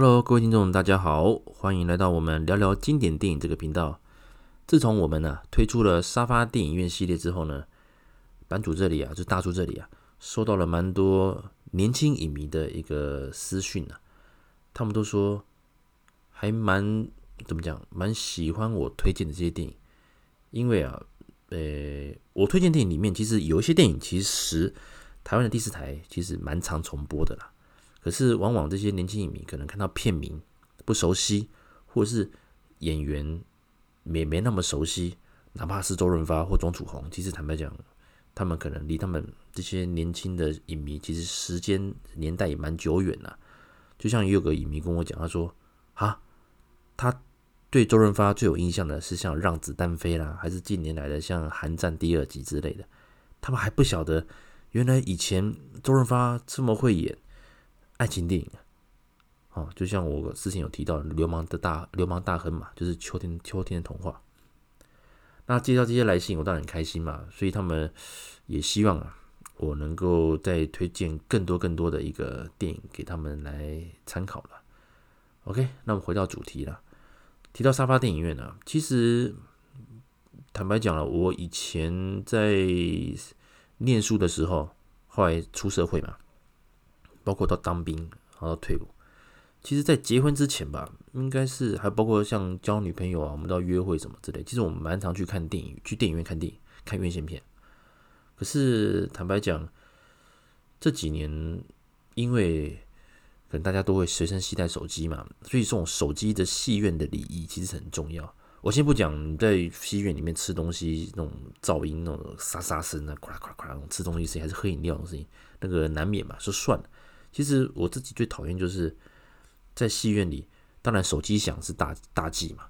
Hello，各位听众，大家好，欢迎来到我们聊聊经典电影这个频道。自从我们呢、推出了沙发电影院系列之后呢，版主这里啊，就大叔这里啊，收到了蛮多年轻影迷的一个私讯啊，他们都说还蛮怎么讲，蛮喜欢我推荐的这些电影，因为啊，呃，我推荐电影里面其实有一些电影，其实台湾的第四台其实蛮常重播的啦。可是，往往这些年轻影迷可能看到片名不熟悉，或者是演员没没那么熟悉，哪怕是周润发或钟楚红，其实坦白讲，他们可能离他们这些年轻的影迷，其实时间年代也蛮久远了。就像也有个影迷跟我讲，他说：“啊，他对周润发最有印象的是像《让子弹飞》啦，还是近年来的像《寒战》第二集之类的。他们还不晓得，原来以前周润发这么会演。”爱情电影啊，哦，就像我之前有提到《流氓的大流氓大亨》嘛，就是秋天秋天的童话。那接到这些来信，我当然很开心嘛，所以他们也希望啊，我能够再推荐更多更多的一个电影给他们来参考了。OK，那我们回到主题了，提到沙发电影院呢，啊，其实坦白讲了，我以前在念书的时候，后来出社会嘛。包括到当兵，然后退伍，其实，在结婚之前吧，应该是还包括像交女朋友啊，我们到约会什么之类。其实我们蛮常去看电影，去电影院看电影，看院线片。可是坦白讲，这几年因为可能大家都会随身携带手机嘛，所以这种手机的戏院的礼仪其实很重要。我先不讲在戏院里面吃东西那种噪音，那种沙沙声啊，咵啦咵啦咵啦，吃东西声音还是喝饮料的声音，那个难免嘛，说算了。其实我自己最讨厌就是在戏院里，当然手机响是大大忌嘛。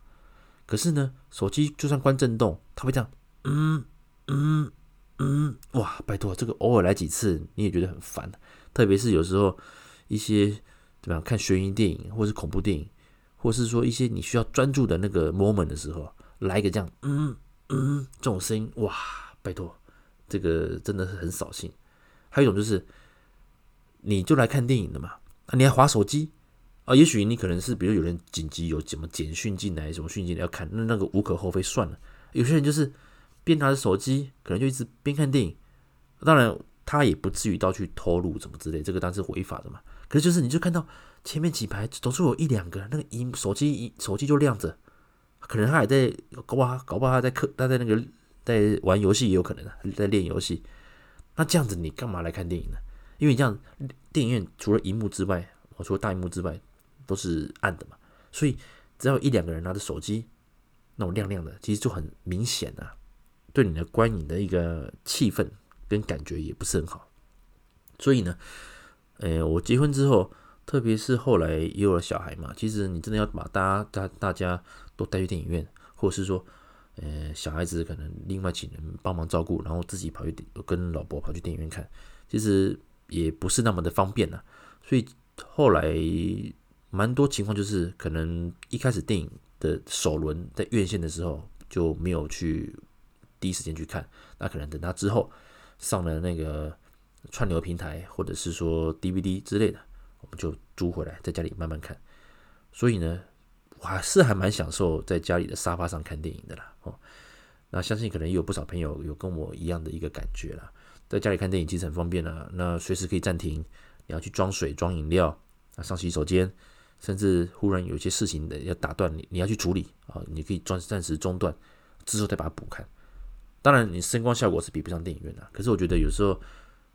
可是呢，手机就算关震动，它会这样，嗯嗯嗯，哇，拜托，这个偶尔来几次你也觉得很烦。特别是有时候一些怎么样看悬疑电影，或是恐怖电影，或是说一些你需要专注的那个 moment 的时候，来一个这样，嗯嗯，这种声音，哇，拜托，这个真的是很扫兴。还有一种就是。你就来看电影的嘛？啊，你还划手机啊？也许你可能是，比如有人紧急有什么简讯进来，什么讯息你要看，那那个无可厚非，算了。有些人就是边拿着手机，可能就一直边看电影。当然，他也不至于到去偷录什么之类，这个当然是违法的嘛。可是就是，你就看到前面几排总是有一两个那个萤手机一，手机就亮着，可能他还在搞不好，搞不好他在课，他在那个在玩游戏也有可能啊，在练游戏。那这样子，你干嘛来看电影呢？因为这样，电影院除了荧幕之外，我说大荧幕之外都是暗的嘛，所以只要一两个人拿着手机，那种亮亮的，其实就很明显啊，对你的观影的一个气氛跟感觉也不是很好。所以呢，呃，我结婚之后，特别是后来也有了小孩嘛，其实你真的要把大家大大家都带去电影院，或者是说，呃，小孩子可能另外请人帮忙照顾，然后自己跑去跟老婆跑去电影院看，其实。也不是那么的方便了，所以后来蛮多情况就是，可能一开始电影的首轮在院线的时候就没有去第一时间去看，那可能等他之后上了那个串流平台或者是说 DVD 之类的，我们就租回来在家里慢慢看。所以呢，我还是还蛮享受在家里的沙发上看电影的啦。哦，那相信可能也有不少朋友有跟我一样的一个感觉啦。在家里看电影其实很方便啊，那随时可以暂停，你要去装水、装饮料啊，上洗手间，甚至忽然有些事情的要打断你，你要去处理啊，你可以暂暂时中断，之后再把它补看。当然，你声光效果是比不上电影院的，可是我觉得有时候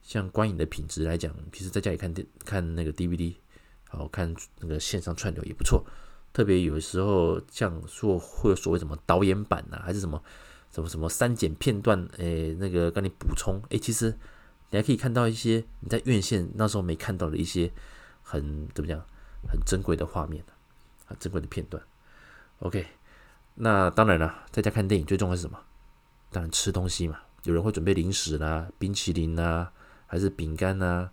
像观影的品质来讲，其实在家里看电看那个 DVD，好看那个线上串流也不错。特别有时候像说会有所谓什么导演版呐、啊，还是什么。什么什么删减片段，诶，那个跟你补充，诶，其实你还可以看到一些你在院线那时候没看到的一些很怎么讲，很珍贵的画面，很珍贵的片段。OK，那当然了，在家看电影最重要是什么？当然吃东西嘛。有人会准备零食啦，冰淇淋啦，还是饼干啦？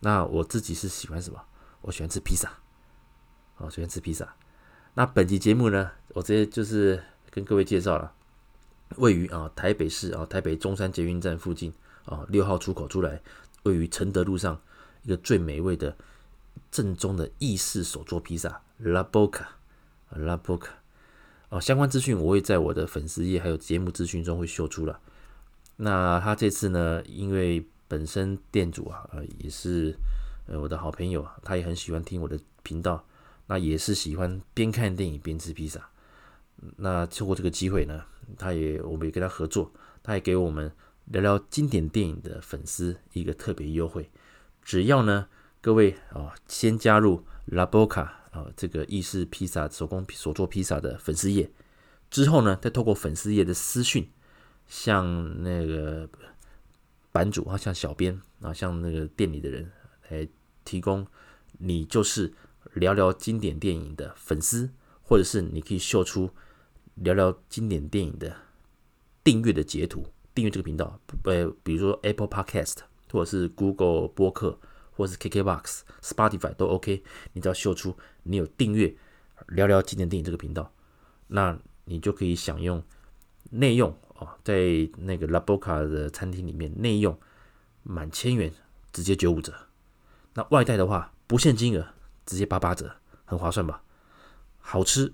那我自己是喜欢什么？我喜欢吃披萨，我喜欢吃披萨。那本期节目呢，我直接就是跟各位介绍了。位于啊台北市啊台北中山捷运站附近啊六号出口出来，位于承德路上一个最美味的正宗的意式手作披萨，La Boca，La Boca。哦，相关资讯我会在我的粉丝页还有节目资讯中会秀出了。那他这次呢，因为本身店主啊，也是呃我的好朋友，他也很喜欢听我的频道，那也是喜欢边看电影边吃披萨。那透过这个机会呢，他也我们也跟他合作，他也给我们聊聊经典电影的粉丝一个特别优惠，只要呢各位啊、先加入 La Boca。啊，这个意式披萨手工手做披萨的粉丝页之后呢，再透过粉丝页的私讯，向那个版主啊，像小编啊，像那个店里的人来提供，你就是聊聊经典电影的粉丝，或者是你可以秀出聊聊经典电影的订阅的截图，订阅这个频道，呃，比如说 Apple Podcast 或者是 Google 播客。或者是 KKBOX、Spotify 都 OK，你只要秀出你有订阅聊聊经典电影这个频道，那你就可以享用内用哦，在那个 La Boca 的餐厅里面内用满千元直接九五折，那外带的话不限金额直接八八折，很划算吧？好吃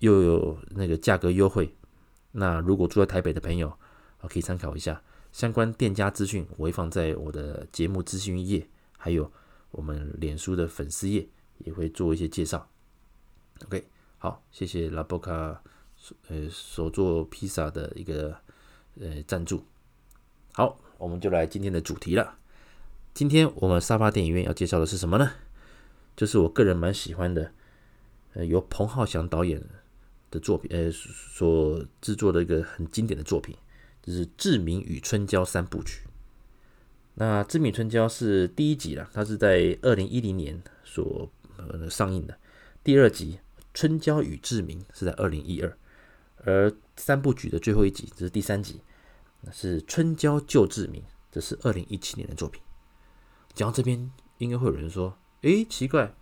又有那个价格优惠，那如果住在台北的朋友啊，可以参考一下相关店家资讯，我会放在我的节目资讯页。还有我们脸书的粉丝页也会做一些介绍。OK，好，谢谢 La Boca 呃所做披萨的一个呃赞助。好，我们就来今天的主题了。今天我们沙发电影院要介绍的是什么呢？就是我个人蛮喜欢的，呃，由彭浩翔导演的作品，呃，所制作的一个很经典的作品，就是《志明与春娇三部曲》。那《志明春娇》是第一集了，它是在二零一零年所呃上映的。第二集《春娇与志明》是在二零一二，而三部曲的最后一集，这是第三集，是《春娇救志明》，这是二零一七年的作品。讲到这边，应该会有人说：“诶，奇怪，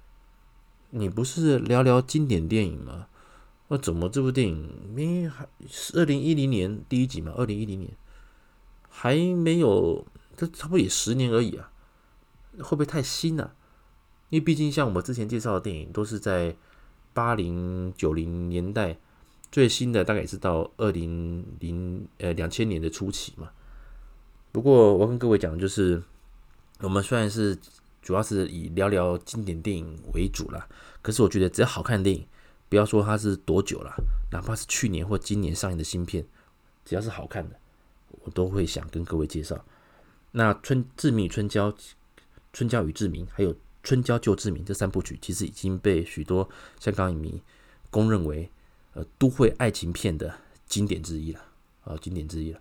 你不是聊聊经典电影吗？那怎么这部电影明明还是二零一零年第一集嘛？二零一零年还没有。”这差不多也十年而已啊，会不会太新了？因为毕竟像我们之前介绍的电影，都是在八零九零年代，最新的大概也是到二零零呃两千年的初期嘛。不过我跟各位讲就是，我们虽然是主要是以聊聊经典电影为主啦，可是我觉得只要好看的电影，不要说它是多久了，哪怕是去年或今年上映的新片，只要是好看的，我都会想跟各位介绍。那春志明与春娇，春娇与志明，还有春娇救志明这三部曲，其实已经被许多香港影迷公认为呃都会爱情片的经典之一了啊，经典之一了。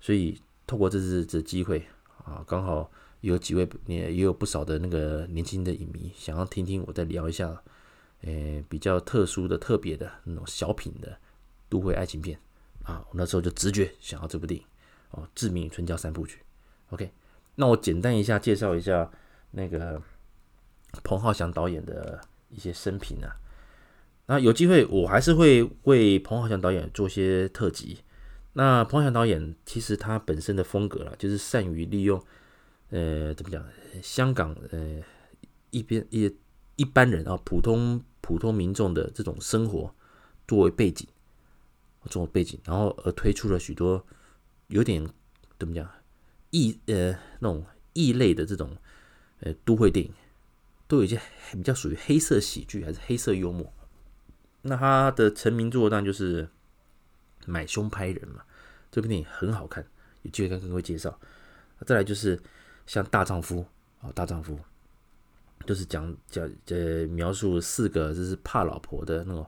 所以透过这次的机会啊，刚好有几位也也有不少的那个年轻的影迷想要听听我再聊一下，呃比较特殊的、特别的那种小品的都会爱情片啊，我那时候就直觉想要这部电影哦，《致命春娇三部曲》。OK，那我简单一下介绍一下那个彭浩翔导演的一些生平啊。那有机会我还是会为彭浩翔导演做些特辑。那彭浩翔导演其实他本身的风格啦，就是善于利用呃怎么讲，香港呃一边一一般人啊，普通普通民众的这种生活作为背景，作为背景，然后而推出了许多有点怎么讲？异呃那种异类的这种呃都会电影，都有一些比较属于黑色喜剧还是黑色幽默。那他的成名作当然就是《买凶拍人》嘛，这部电影很好看，有机会跟各位介绍。再来就是像《大丈夫》啊，《大丈夫》就是讲讲呃描述四个就是怕老婆的那种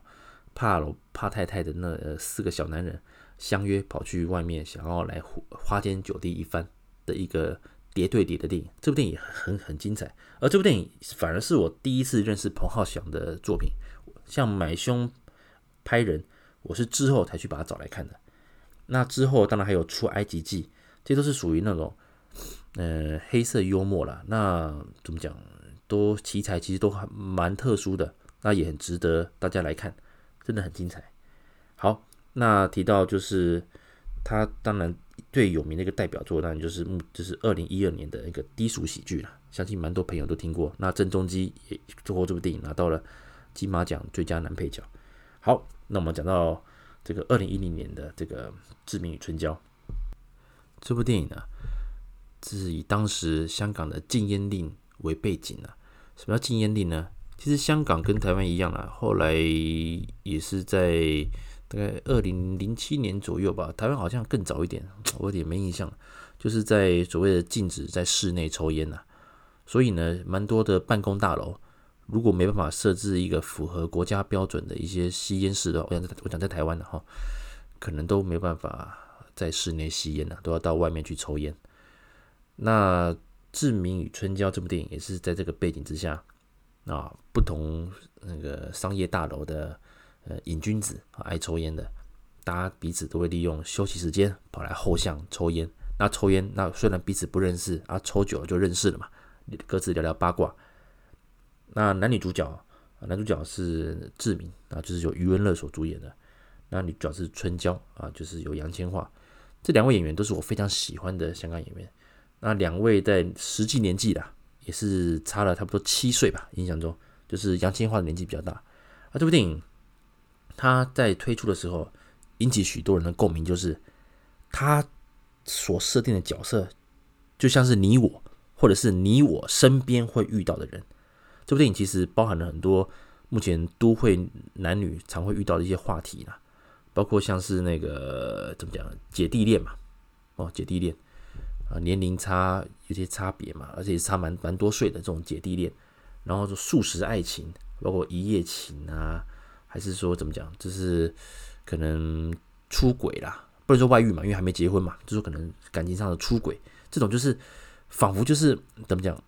怕老怕太太的那呃四个小男人相约跑去外面想要来花天酒地一番。的一个谍对谍的电影，这部电影很很精彩，而这部电影反而是我第一次认识彭浩翔的作品。像买凶拍人，我是之后才去把它找来看的。那之后当然还有出埃及记，这都是属于那种呃黑色幽默啦。那怎么讲，都题材其实都还蛮特殊的，那也很值得大家来看，真的很精彩。好，那提到就是他当然最有名的一个代表作，当然就是目就是二零一二年的一个低俗喜剧了，相信蛮多朋友都听过。那郑中基也做过这部电影，拿到了金马奖最佳男配角。好，那我们讲到这个二零一零年的这个《志明与春娇》这部电影呢，是以当时香港的禁烟令为背景啊。什么叫禁烟令呢？其实香港跟台湾一样啊，后来也是在。大概二零零七年左右吧，台湾好像更早一点，我有点没印象。就是在所谓的禁止在室内抽烟呐，所以呢，蛮多的办公大楼如果没办法设置一个符合国家标准的一些吸烟室的话，我讲我想在台湾的哈，可能都没办法在室内吸烟呐，都要到外面去抽烟。那《志明与春娇》这部电影也是在这个背景之下啊，不同那个商业大楼的。呃，瘾君子啊，爱抽烟的，大家彼此都会利用休息时间跑来后巷抽烟。那抽烟，那虽然彼此不认识啊，抽久了就认识了嘛，各自聊聊八卦。那男女主角，男主角是志明啊，就是由余文乐所主演的。那女主角是春娇啊，就是由杨千嬅。这两位演员都是我非常喜欢的香港演员。那两位在实际年纪啦，也是差了差不多七岁吧，印象中就是杨千嬅的年纪比较大。啊，这部电影。他在推出的时候引起许多人的共鸣，就是他所设定的角色就像是你我，或者是你我身边会遇到的人。这部电影其实包含了很多目前都会男女常会遇到的一些话题啦，包括像是那个怎么讲姐弟恋嘛，哦姐弟恋啊，年龄差有些差别嘛，而且差蛮蛮多岁的这种姐弟恋，然后说速食爱情，包括一夜情啊。还是说怎么讲，就是可能出轨啦，不能说外遇嘛，因为还没结婚嘛，就是可能感情上的出轨，这种就是仿佛就是怎么讲，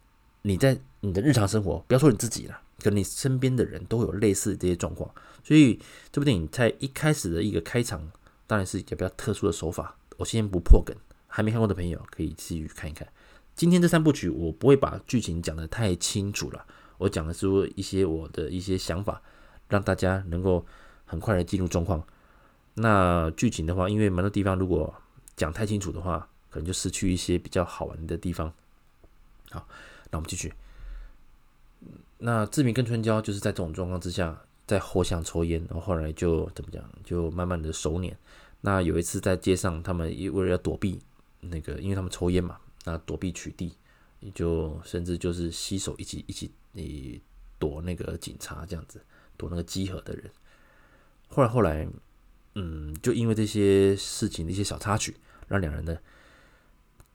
你在你的日常生活，不要说你自己了，跟你身边的人都有类似这些状况，所以这部电影在一开始的一个开场，当然是一个比较特殊的手法。我先不破梗，还没看过的朋友可以继续看一看。今天这三部曲我不会把剧情讲得太清楚了，我讲的是说一些我的一些想法。让大家能够很快的进入状况。那剧情的话，因为蛮多地方如果讲太清楚的话，可能就失去一些比较好玩的地方。好，那我们继续。那志明跟春娇就是在这种状况之下，在后巷抽烟，然后后来就怎么讲，就慢慢的熟稔。那有一次在街上，他们为了要躲避那个，因为他们抽烟嘛，那躲避取缔，也就甚至就是携手一起一起你躲那个警察这样子。躲那个集合的人，后来后来，嗯，就因为这些事情的一些小插曲，让两人呢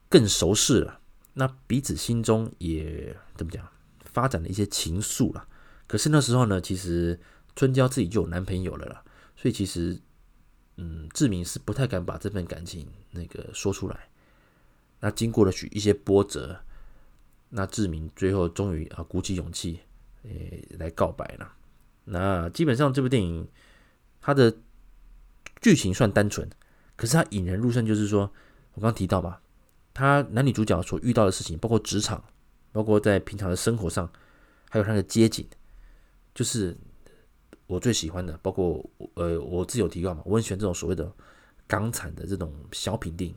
更熟识了。那彼此心中也怎么讲，发展了一些情愫了。可是那时候呢，其实春娇自己就有男朋友了啦，所以其实，嗯，志明是不太敢把这份感情那个说出来。那经过了许一些波折，那志明最后终于啊鼓起勇气，诶，来告白了。那基本上这部电影，它的剧情算单纯，可是它引人入胜，就是说我刚刚提到嘛，他男女主角所遇到的事情，包括职场，包括在平常的生活上，还有他的街景，就是我最喜欢的。包括呃，我自有提到嘛，我很喜欢这种所谓的港产的这种小品电影，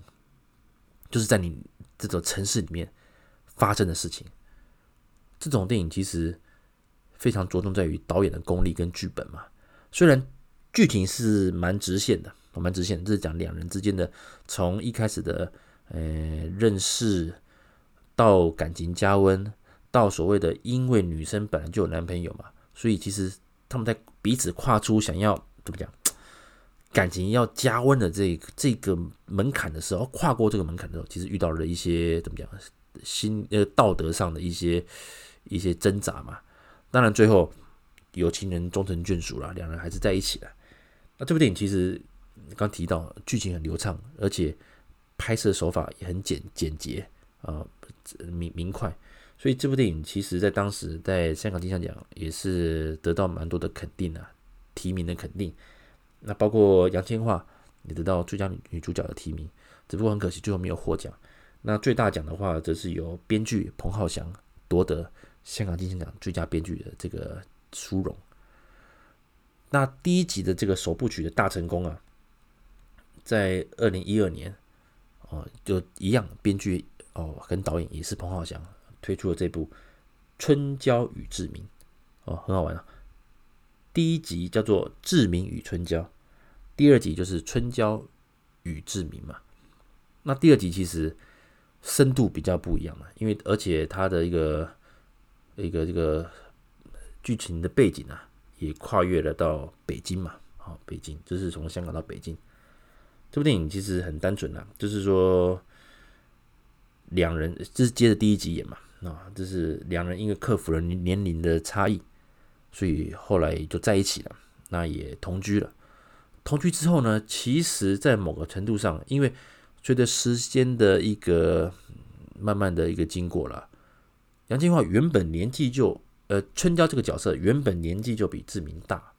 就是在你这种城市里面发生的事情。这种电影其实。非常着重在于导演的功力跟剧本嘛，虽然剧情是蛮直线的，蛮直线，这是讲两人之间的从一开始的呃认识到感情加温，到所谓的因为女生本来就有男朋友嘛，所以其实他们在彼此跨出想要怎么讲感情要加温的这个这个门槛的时候，跨过这个门槛的时候，其实遇到了一些怎么讲心呃道德上的一些一些挣扎嘛。当然，最后有情人终成眷属了，两人还是在一起了。那这部电影其实刚提到，剧情很流畅，而且拍摄手法也很简简洁啊，明明快。所以这部电影其实在当时在香港金像奖也是得到蛮多的肯定啊，提名的肯定。那包括杨千嬅也得到最佳女女主角的提名，只不过很可惜最后没有获奖。那最大奖的话，则是由编剧彭浩翔夺得。香港金像奖最佳编剧的这个殊荣。那第一集的这个首部曲的大成功啊，在二零一二年哦，就一样，编剧哦跟导演也是彭浩翔推出了这部《春娇与志明》哦，很好玩啊。第一集叫做《志明与春娇》，第二集就是《春娇与志明》嘛。那第二集其实深度比较不一样嘛，因为而且它的一个一个这个剧情的背景啊，也跨越了到北京嘛。好，北京就是从香港到北京。这部电影其实很单纯啊，就是说两人这是接着第一集演嘛，啊，这是两人因为克服了年龄的差异，所以后来就在一起了，那也同居了。同居之后呢，其实在某个程度上，因为随着时间的一个慢慢的一个经过了，杨千嬅原本年纪就呃春娇这个角色原本年纪就比志明大。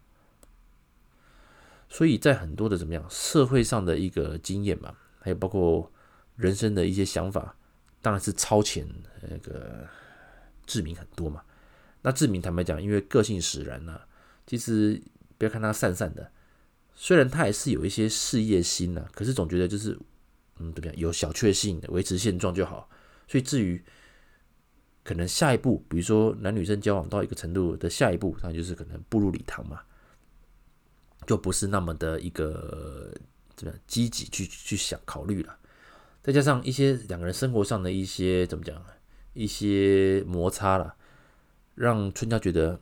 所以在很多的怎么样社会上的一个经验嘛，还有包括人生的一些想法，当然是超前那个志明很多嘛。那志明坦白讲，因为个性使然呢、其实不要看他散散的，虽然他还是有一些事业心呢、可是总觉得就是嗯怎么样有小确幸的维持现状就好。所以至于可能下一步，比如说男女生交往到一个程度的下一步，那就是可能步入礼堂嘛。就不是那么的一个怎么样积极去去想考虑了，再加上一些两个人生活上的一些怎么讲，一些摩擦了，让春娇觉得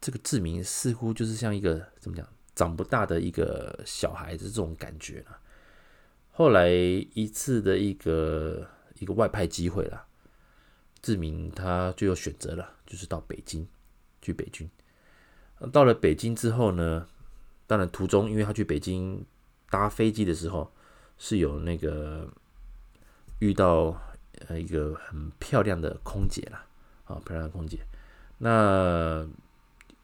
这个志明似乎就是像一个怎么讲长不大的一个小孩子这种感觉了。后来一次的一个一个外派机会了，志明他最后选择了就是到北京去北京。到了北京之后呢，当然，途中因为他去北京搭飞机的时候，是有那个遇到呃一个很漂亮的空姐啦，啊，漂亮的空姐，那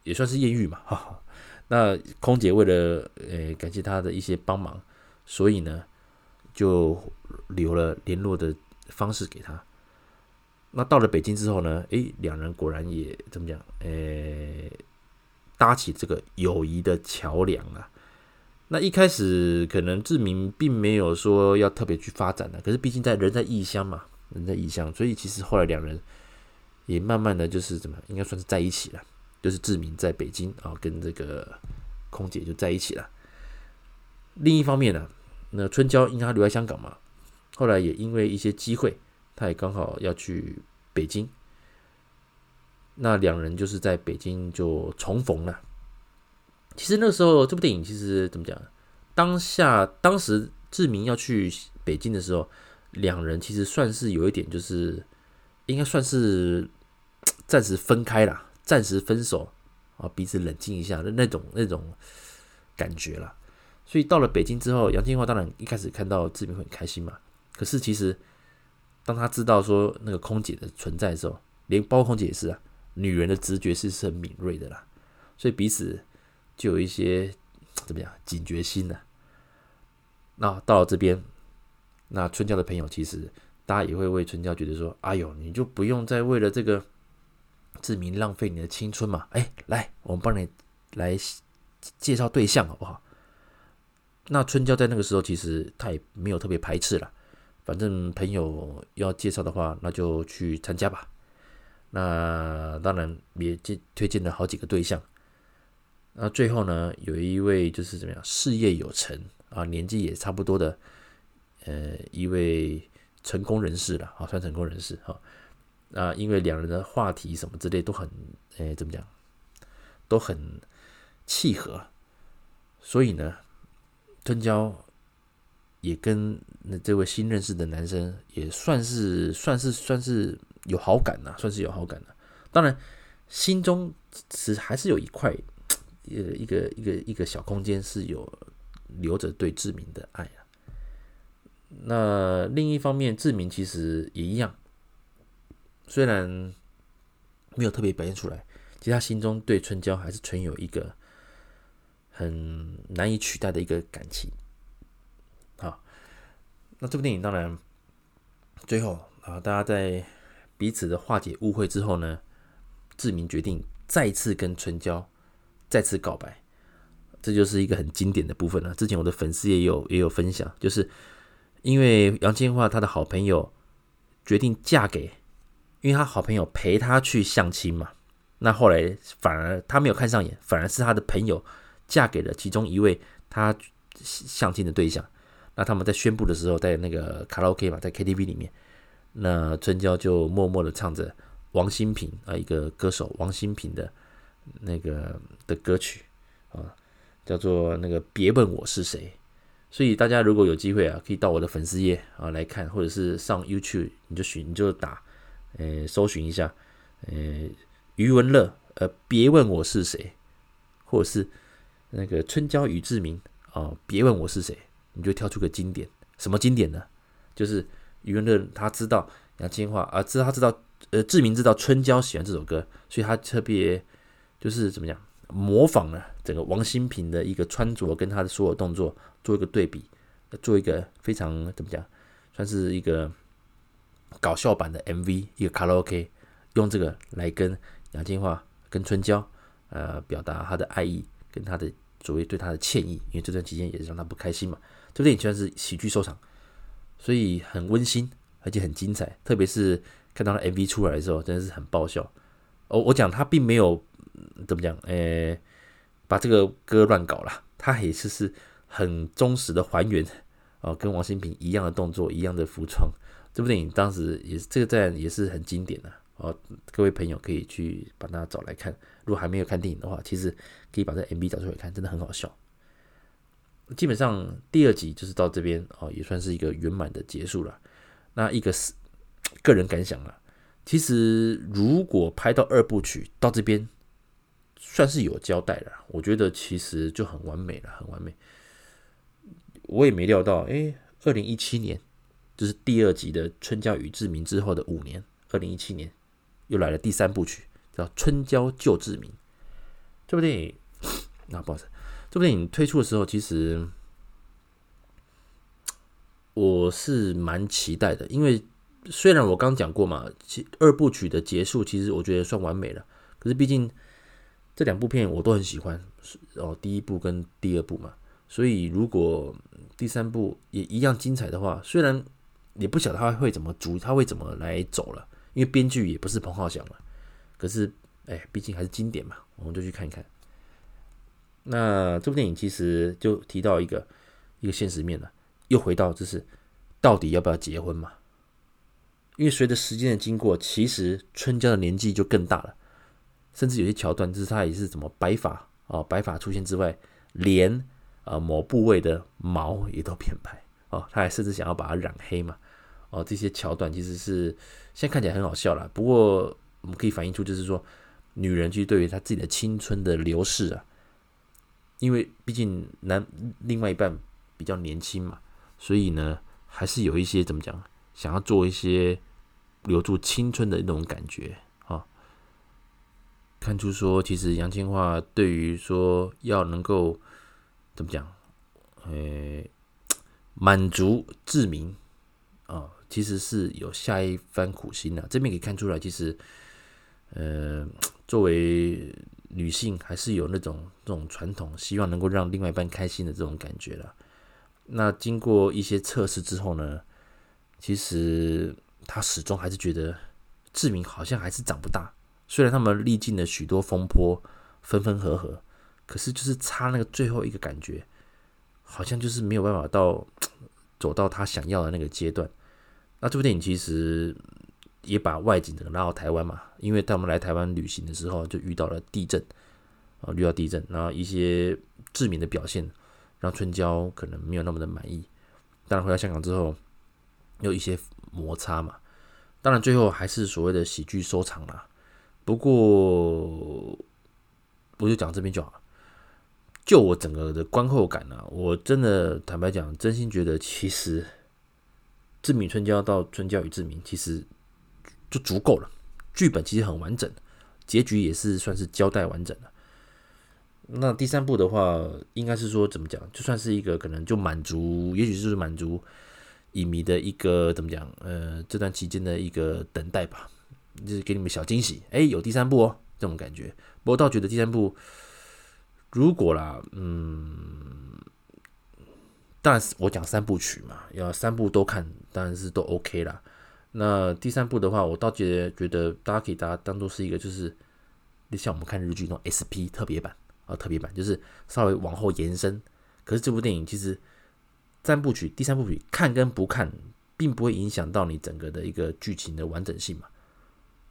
也算是艳遇嘛，哈哈。那空姐为了呃感谢他的一些帮忙，所以呢就留了联络的方式给他。那到了北京之后呢，诶，两人果然也怎么讲，诶。搭起这个友谊的桥梁啊，那一开始可能志明并没有说要特别去发展的，可是毕竟在人在异乡嘛，人在异乡，所以其实后来两人也慢慢的就是怎么应该算是在一起了，就是志明在北京啊，跟这个空姐就在一起了。另一方面呢，那春娇因为她留在香港嘛，后来也因为一些机会，她也刚好要去北京。那两人就是在北京就重逢了。其实那时候这部电影其实怎么讲？当下当时志明要去北京的时候，两人其实算是有一点就是应该算是暂时分开了，暂时分手啊，彼此冷静一下的那种那种感觉了。所以到了北京之后，杨千嬅当然一开始看到志明会很开心嘛。可是其实当他知道说那个空姐的存在的时候，连包括空姐也是啊。女人的直觉是是很敏锐的啦，所以彼此就有一些怎么样警觉心呢？那到了这边，那春娇的朋友其实大家也会为春娇觉得说：“哎呦，你就不用再为了这个志明浪费你的青春嘛！哎，来，我们帮你来介绍对象好不好？”那春娇在那个时候其实她也没有特别排斥了，反正朋友要介绍的话，那就去参加吧。那当然也介推荐了好几个对象，那最后呢，有一位就是怎么样，事业有成啊，年纪也差不多的，呃，一位成功人士了，啊，算成功人士哈。啊，因为两人的话题什么之类都很，哎，怎么讲，都很契合，所以呢，春娇也跟那这位新认识的男生也算是算是算是。有好感呐、算是有好感的、当然，心中是还是有一块，呃，一个一个一个小空间是有留着对志明的爱啊。那另一方面，志明其实也一样，虽然没有特别表现出来，其实他心中对春娇还是存有一个很难以取代的一个感情。好，那这部电影当然最后啊，大家在。彼此的化解误会之后呢，志明决定再次跟春娇再次告白。这就是一个很经典的部分了。之前我的粉丝也有也有分享，就是因为杨千嬅她的好朋友决定嫁给，因为她好朋友陪她去相亲嘛。那后来反而她没有看上眼，反而是她的朋友嫁给了其中一位她相亲的对象。那他们在宣布的时候，在那个卡拉 OK 嘛，在 KTV 里面，那春娇就默默的唱着王心平啊，一个歌手王心平的那个的歌曲啊，叫做那个别问我是谁。所以大家如果有机会啊，可以到我的粉丝页啊来看，或者是上 YouTube，你就寻你就打，呃，搜寻一下，呃，余文乐，呃，别问我是谁，或者是那个春娇与志明啊，别问我是谁。你就挑出个经典，什么经典呢？就是余文乐他知道杨千嬅啊，知道他知道呃志明知道春娇喜欢这首歌，所以他特别就是怎么讲，模仿了整个王心平的一个穿着跟他的所有动作做一个对比，做一个非常怎么讲，算是一个搞笑版的 MV，一个卡拉 OK，用这个来跟杨千嬅跟春娇呃表达他的爱意跟他的所谓对他的歉意，因为这段期间也是让他不开心嘛。这部电影全是喜剧收场，所以很温馨，而且很精彩。特别是看到了 MV 出来的时候，真的是很爆笑。哦，我讲他并没有怎么讲，诶，把这个歌乱搞了，他也是是很忠实的还原哦，跟王心平一样的动作，一样的服装。这部电影当时也是这个站也是很经典的哦，各位朋友可以去把它找来看。如果还没有看电影的话，其实可以把这 MV 找出来看，真的很好笑。基本上第二集就是到这边哦，也算是一个圆满的结束了。那一个是个人感想了，其实如果拍到二部曲到这边，算是有交代了。我觉得其实就很完美了，很完美。我也没料到，哎，二零一七年就是第二集的《春娇与志明》之后的五年，二零一七年又来了第三部曲，叫《春娇救志明》。这部电影，那不好意思。这部电影推出的时候，其实我是蛮期待的，因为虽然我刚讲过嘛，其二部曲的结束其实我觉得算完美了。可是毕竟这两部片我都很喜欢，哦，第一部跟第二部嘛，所以如果第三部也一样精彩的话，虽然也不晓得他会怎么主，他会怎么来走了，因为编剧也不是彭浩翔了。可是，哎，毕竟还是经典嘛，我们就去看一看。那这部电影其实就提到一个一个现实面了，又回到就是到底要不要结婚嘛？因为随着时间的经过，其实春娇的年纪就更大了，甚至有些桥段就是他也是怎么白发啊，白发出现之外，连啊某部位的毛也都变白哦，他还甚至想要把它染黑嘛哦，这些桥段其实是现在看起来很好笑了，不过我们可以反映出就是说，女人其实对于她自己的青春的流逝啊。因为毕竟男另外一半比较年轻嘛，所以呢，还是有一些怎么讲，想要做一些留住青春的那种感觉。看出说，其实杨千嬅对于说要能够怎么讲，呃，满足志明啊，其实是有下一番苦心的。这边可以看出来，其实，呃，作为。女性还是有那种这种传统，希望能够让另外一半开心的这种感觉了。那经过一些测试之后呢，其实她始终还是觉得志明好像还是长不大。虽然他们历尽了许多风波，分分合合，可是就是差那个最后一个感觉，好像就是没有办法到 走到他想要的那个阶段。那这部电影其实。也把外景的拉到台湾嘛，因为当我们来台湾旅行的时候，就遇到了地震啊，遇到地震，然后一些志明的表现让春娇可能没有那么的满意。当然回到香港之后，有一些摩擦嘛。当然最后还是所谓的喜剧收场了。不过我就讲这边就好。就我整个的观后感呢、啊，我真的坦白讲，真心觉得其实志明春娇到春娇与志明其实。就足够了，剧本其实很完整，结局也是算是交代完整了。那第三部的话，应该是说怎么讲，就算是一个可能就满足，也许就是满足影迷的一个怎么讲，呃，这段期间的一个等待吧，就是给你们小惊喜，哎，有第三部哦，这种感觉。不过倒觉得第三部如果啦，嗯，当然是我讲三部曲嘛，要三部都看，当然是都 OK 啦。那第三部的话，我倒觉得觉得大家可以把它当做是一个，就是像我们看日剧那种 SP 特别版啊，特别版就是稍微往后延伸。可是这部电影其实三部曲，第三部曲看跟不看，并不会影响到你整个的一个剧情的完整性嘛。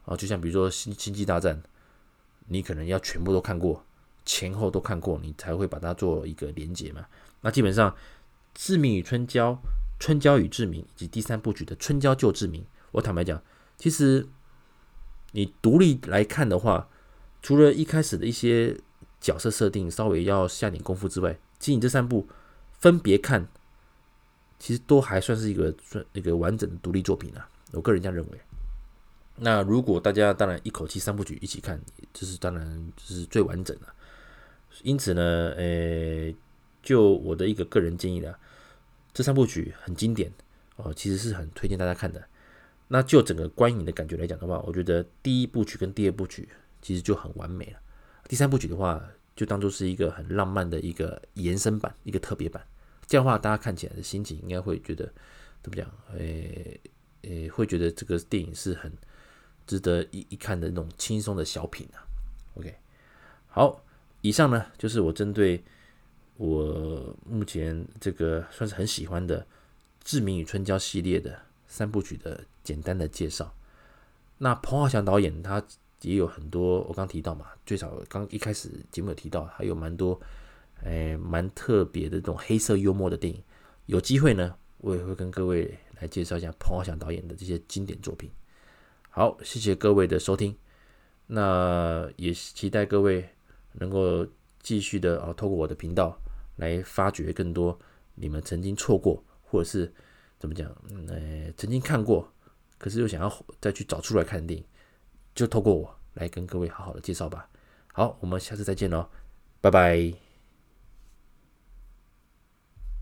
啊，就像比如说《星星际大战》，你可能要全部都看过，前后都看过，你才会把它做一个连结嘛。那基本上，《志明与春娇》、《春娇与志明》以及第三部曲的《春娇救志明》。我坦白讲，其实你独立来看的话，除了一开始的一些角色设定稍微要下点功夫之外，其实你这三部分别看，其实都还算是一个算一个完整的独立作品啊。我个人这样认为。那如果大家当然一口气三部曲一起看，这是当然就是最完整的。因此呢，呃，就我的一个个人建议啦，这三部曲很经典哦，其实是很推荐大家看的。那就整个观影的感觉来讲的话，我觉得第一部曲跟第二部曲其实就很完美了。第三部曲的话，就当做是一个很浪漫的一个延伸版，一个特别版。这样的话，大家看起来的心情应该会觉得怎么讲？诶诶，会觉得这个电影是很值得一一看的那种轻松的小品啊。OK，好，以上呢就是我针对我目前这个算是很喜欢的《志明与春娇》系列的。三部曲的简单的介绍。那彭浩翔导演他也有很多，我刚提到嘛，最少刚一开始节目有提到，还有蛮多，诶，蛮特别的这种黑色幽默的电影。有机会呢，我也会跟各位来介绍一下彭浩翔导演的这些经典作品。好，谢谢各位的收听。那也期待各位能够继续的啊，透过我的频道来发掘更多你们曾经错过或者是。怎么讲？呃，曾经看过，可是又想要再去找出来看电影，就透过我来跟各位好好的介绍吧。好，我们下次再见喽，拜拜。